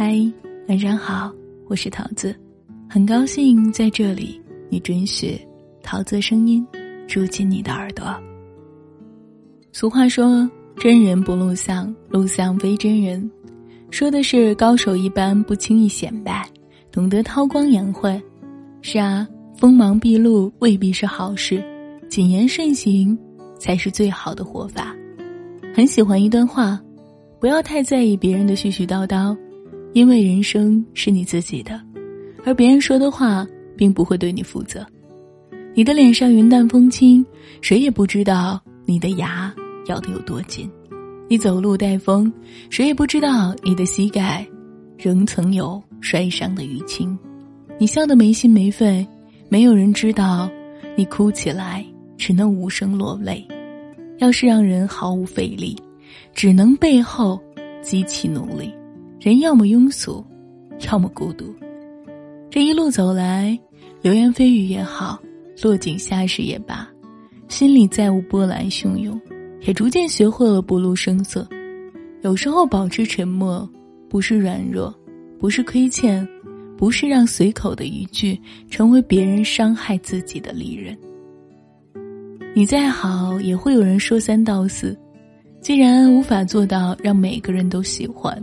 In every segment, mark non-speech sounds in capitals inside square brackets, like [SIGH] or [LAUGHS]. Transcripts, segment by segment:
嗨，晚上好，我是桃子，很高兴在这里，你准许桃子声音住进你的耳朵。俗话说：“真人不露相，露相非真人。”说的是高手一般不轻易显摆，懂得韬光养晦。是啊，锋芒毕露未必是好事，谨言慎行才是最好的活法。很喜欢一段话。不要太在意别人的絮絮叨叨，因为人生是你自己的，而别人说的话并不会对你负责。你的脸上云淡风轻，谁也不知道你的牙咬得有多紧；你走路带风，谁也不知道你的膝盖仍曾有摔伤的淤青；你笑得没心没肺，没有人知道你哭起来只能无声落泪。要是让人毫无费力。只能背后极其努力，人要么庸俗，要么孤独。这一路走来，流言蜚语也好，落井下石也罢，心里再无波澜汹涌，也逐渐学会了不露声色。有时候保持沉默，不是软弱，不是亏欠，不是让随口的一句成为别人伤害自己的利刃。你再好，也会有人说三道四。既然无法做到让每个人都喜欢，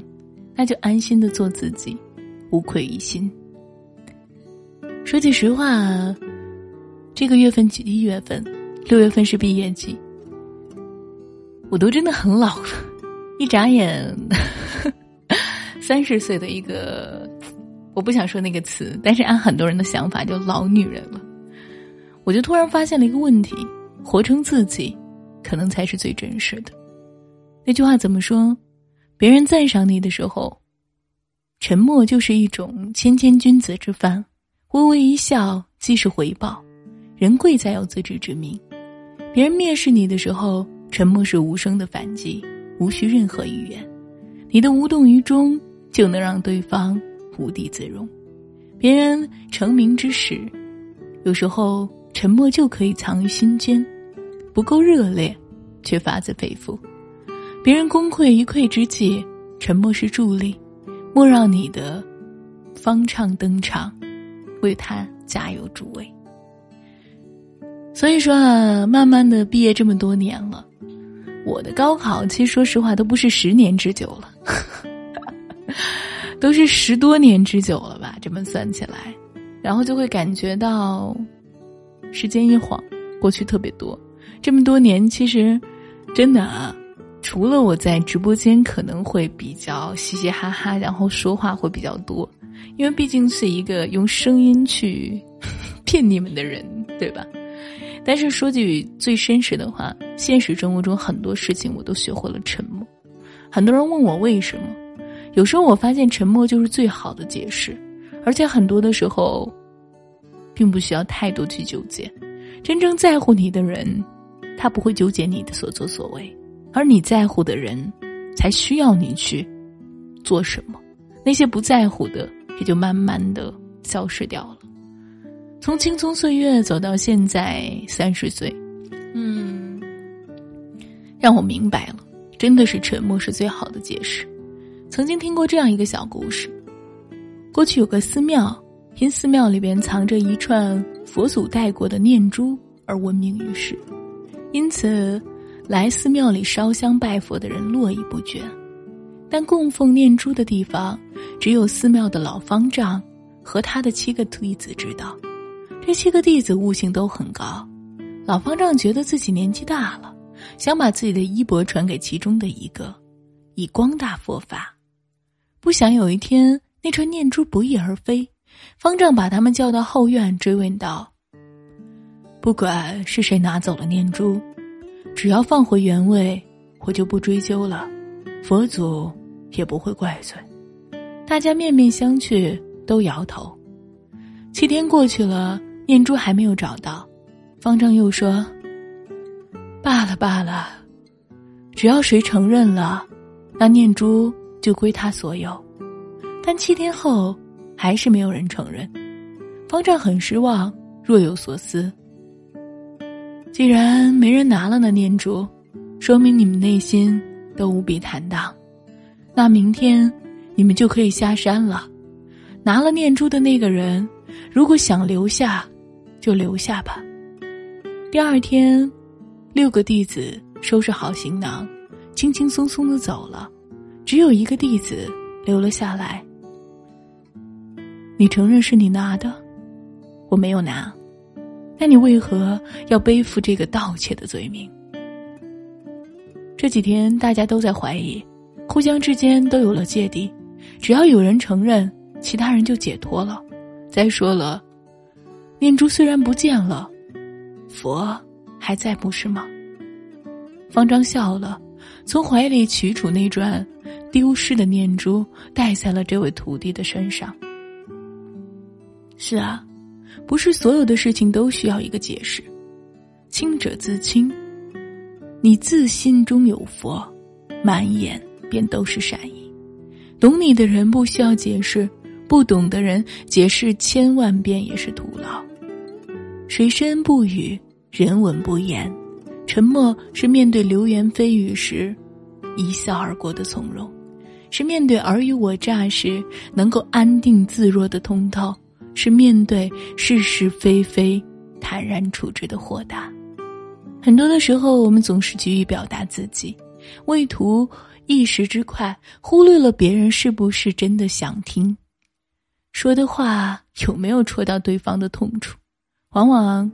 那就安心的做自己，无愧于心。说句实话，这个月份一月份，六月份是毕业季，我都真的很老了，一眨眼，三十岁的一个，我不想说那个词，但是按很多人的想法，就老女人了。我就突然发现了一个问题：活成自己，可能才是最真实的。那句话怎么说？别人赞赏你的时候，沉默就是一种谦谦君子之范；微微一笑即是回报。人贵在有自知之明。别人蔑视你的时候，沉默是无声的反击，无需任何语言。你的无动于衷，就能让对方无地自容。别人成名之时，有时候沉默就可以藏于心间，不够热烈，却发自肺腑。别人功亏一篑之际，沉默是助力，莫让你的方唱登场，为他加油助威。所以说啊，慢慢的毕业这么多年了，我的高考其实说实话都不是十年之久了，[LAUGHS] 都是十多年之久了吧？这么算起来，然后就会感觉到时间一晃过去特别多，这么多年其实真的啊。除了我在直播间可能会比较嘻嘻哈哈，然后说话会比较多，因为毕竟是一个用声音去 [LAUGHS] 骗你们的人，对吧？但是说句最真实的话，现实生活中很多事情我都学会了沉默。很多人问我为什么，有时候我发现沉默就是最好的解释，而且很多的时候，并不需要太多去纠结。真正在乎你的人，他不会纠结你的所作所为。而你在乎的人，才需要你去做什么；那些不在乎的，也就慢慢的消失掉了。从青葱岁月走到现在三十岁，嗯，让我明白了，真的是沉默是最好的解释。曾经听过这样一个小故事：过去有个寺庙，因寺庙里边藏着一串佛祖带过的念珠而闻名于世，因此。来寺庙里烧香拜佛的人络绎不绝，但供奉念珠的地方，只有寺庙的老方丈和他的七个弟子知道。这七个弟子悟性都很高，老方丈觉得自己年纪大了，想把自己的衣钵传给其中的一个，以光大佛法。不想有一天那串念珠不翼而飞，方丈把他们叫到后院，追问道：“不管是谁拿走了念珠。”只要放回原位，我就不追究了，佛祖也不会怪罪。大家面面相觑，都摇头。七天过去了，念珠还没有找到，方丈又说：“罢了罢了，只要谁承认了，那念珠就归他所有。”但七天后，还是没有人承认。方丈很失望，若有所思。既然没人拿了那念珠，说明你们内心都无比坦荡。那明天，你们就可以下山了。拿了念珠的那个人，如果想留下，就留下吧。第二天，六个弟子收拾好行囊，轻轻松松的走了，只有一个弟子留了下来。你承认是你拿的，我没有拿，那你为何要背负这个盗窃的罪名？这几天大家都在怀疑，互相之间都有了芥蒂，只要有人承认，其他人就解脱了。再说了，念珠虽然不见了，佛还在，不是吗？方丈笑了，从怀里取出那串丢失的念珠，戴在了这位徒弟的身上。是啊，不是所有的事情都需要一个解释。清者自清，你自心中有佛，满眼便都是善意。懂你的人不需要解释，不懂的人解释千万遍也是徒劳。水深不语，人稳不言。沉默是面对流言蜚语时一笑而过的从容，是面对尔虞我诈时能够安定自若的通透。是面对是是非非坦然处之的豁达。很多的时候，我们总是急于表达自己，为图一时之快，忽略了别人是不是真的想听，说的话有没有戳到对方的痛处，往往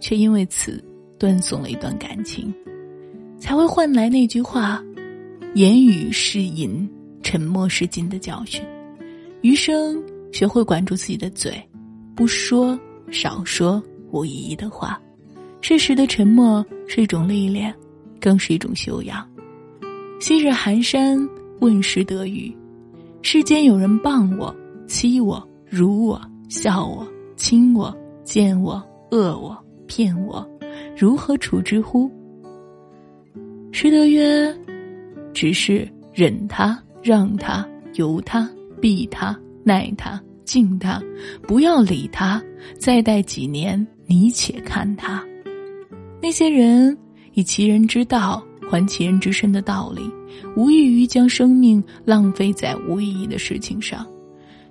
却因为此断送了一段感情，才会换来那句话：“言语是银，沉默是金”的教训。余生。学会管住自己的嘴，不说少说无意义的话。适时的沉默是一种历练，更是一种修养。昔日寒山问师得语：世间有人谤我、欺我、辱我、笑我、亲我、贱我、恶我、骗我，如何处之乎？师德曰：只是忍他、让他、由他、避他。耐他，敬他，不要理他。再待几年，你且看他。那些人以其人之道还其人之身的道理，无异于将生命浪费在无意义的事情上。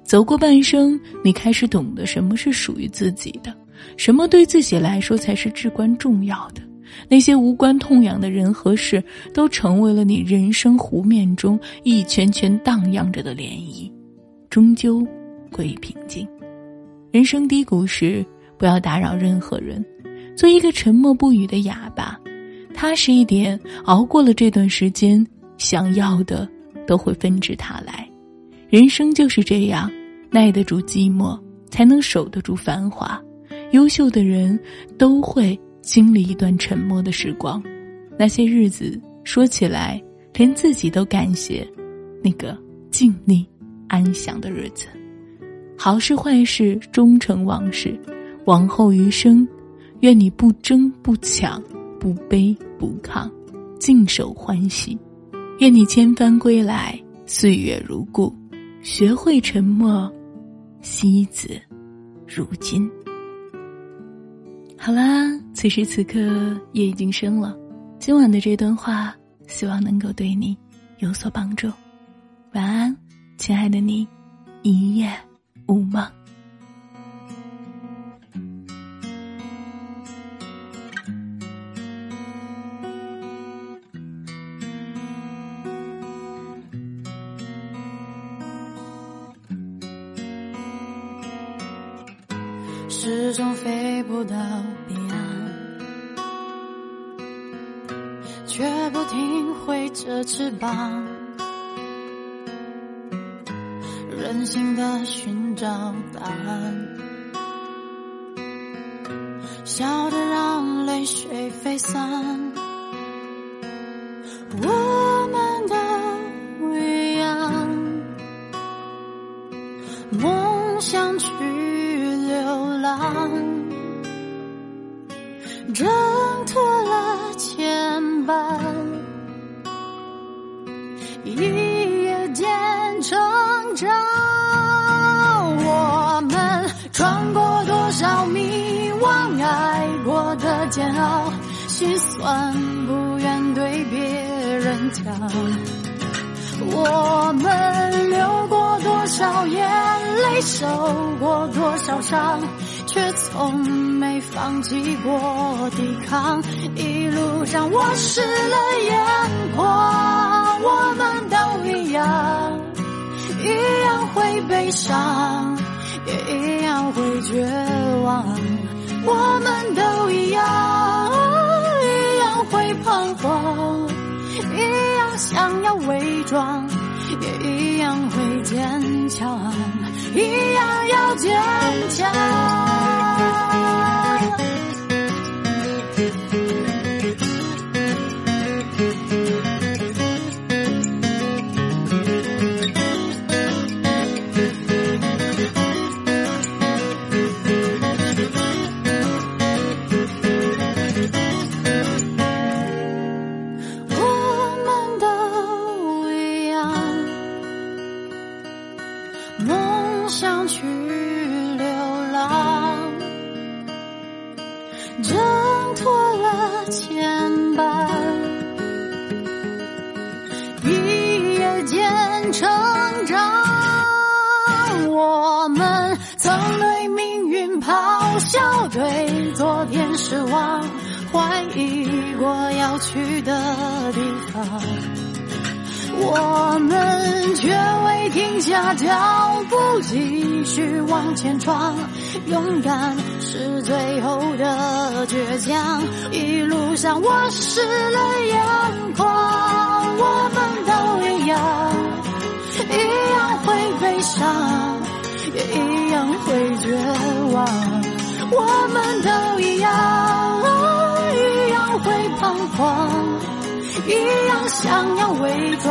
走过半生，你开始懂得什么是属于自己的，什么对自己来说才是至关重要的。那些无关痛痒的人和事，都成为了你人生湖面中一圈圈荡漾着的涟漪。终究归于平静。人生低谷时，不要打扰任何人，做一个沉默不语的哑巴，踏实一点，熬过了这段时间，想要的都会纷至沓来。人生就是这样，耐得住寂寞，才能守得住繁华。优秀的人都会经历一段沉默的时光，那些日子说起来，连自己都感谢那个静谧。安详的日子，好事坏事终成往事。往后余生，愿你不争不抢，不卑不亢，静守欢喜。愿你千帆归来，岁月如故，学会沉默，惜子如金。好啦，此时此刻夜已经深了，今晚的这段话，希望能够对你有所帮助。晚安。亲爱的你，一夜无梦。始终飞不到彼岸，却不停挥着翅膀。任性的寻找答案，笑着让泪水飞散。煎熬，心酸，不愿对别人讲。我们流过多少眼泪。受过多少伤，却从没放弃过抵抗。一路上我湿了眼眶，我们都一样，一样会悲伤，也一样会绝望。我们都一样，一样会彷徨，一样想要伪装。也一样会坚强，一样要坚强。一夜间成长我们曾对命运咆哮对昨天失望怀疑过要去的地方。我们却未停下脚步，继续往前闯。勇敢是最后的倔强，一路上我湿了眼眶，我们都一样，一样会悲伤，也一样会绝望。我们都一样，一样会彷徨，一样想要伪装，